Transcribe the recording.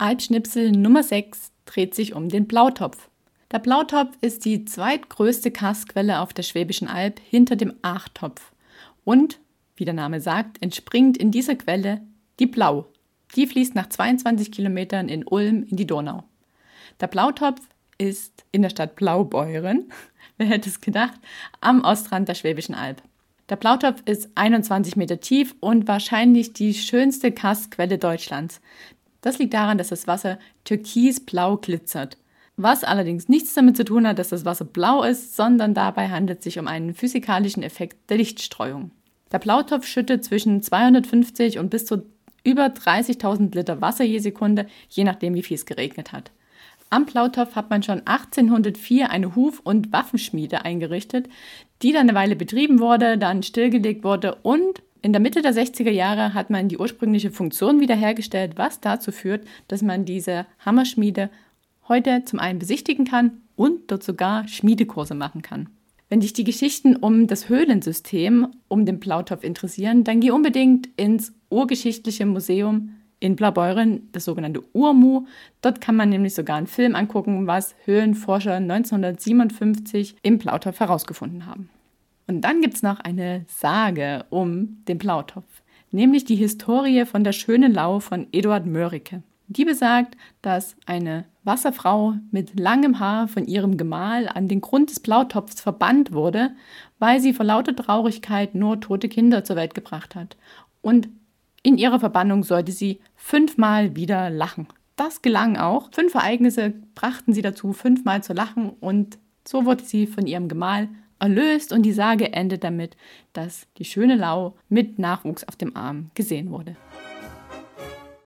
Albschnipsel Nummer 6 dreht sich um den Blautopf. Der Blautopf ist die zweitgrößte Karstquelle auf der Schwäbischen Alb hinter dem Achtopf. Und, wie der Name sagt, entspringt in dieser Quelle die Blau. Die fließt nach 22 Kilometern in Ulm in die Donau. Der Blautopf ist in der Stadt Blaubeuren, wer hätte es gedacht, am Ostrand der Schwäbischen Alb. Der Blautopf ist 21 Meter tief und wahrscheinlich die schönste Karstquelle Deutschlands. Das liegt daran, dass das Wasser türkisblau glitzert was allerdings nichts damit zu tun hat, dass das Wasser blau ist, sondern dabei handelt es sich um einen physikalischen Effekt der Lichtstreuung. Der Blautopf schüttet zwischen 250 und bis zu über 30.000 Liter Wasser je Sekunde, je nachdem, wie viel es geregnet hat. Am Blautopf hat man schon 1804 eine Huf- und Waffenschmiede eingerichtet, die dann eine Weile betrieben wurde, dann stillgelegt wurde und in der Mitte der 60er Jahre hat man die ursprüngliche Funktion wiederhergestellt, was dazu führt, dass man diese Hammerschmiede heute zum einen besichtigen kann und dort sogar Schmiedekurse machen kann. Wenn dich die Geschichten um das Höhlensystem um den Blautopf interessieren, dann geh unbedingt ins Urgeschichtliche Museum in Blaubeuren, das sogenannte Urmu. Dort kann man nämlich sogar einen Film angucken, was Höhlenforscher 1957 im Blautopf herausgefunden haben. Und dann gibt es noch eine Sage um den Blautopf, nämlich die Historie von der schönen Lau von Eduard Mörike. Die besagt, dass eine Wasserfrau mit langem Haar von ihrem Gemahl an den Grund des Blautopfs verbannt wurde, weil sie vor lauter Traurigkeit nur tote Kinder zur Welt gebracht hat. Und in ihrer Verbannung sollte sie fünfmal wieder lachen. Das gelang auch. Fünf Ereignisse brachten sie dazu, fünfmal zu lachen und so wurde sie von ihrem Gemahl erlöst und die Sage endet damit, dass die schöne Lau mit Nachwuchs auf dem Arm gesehen wurde.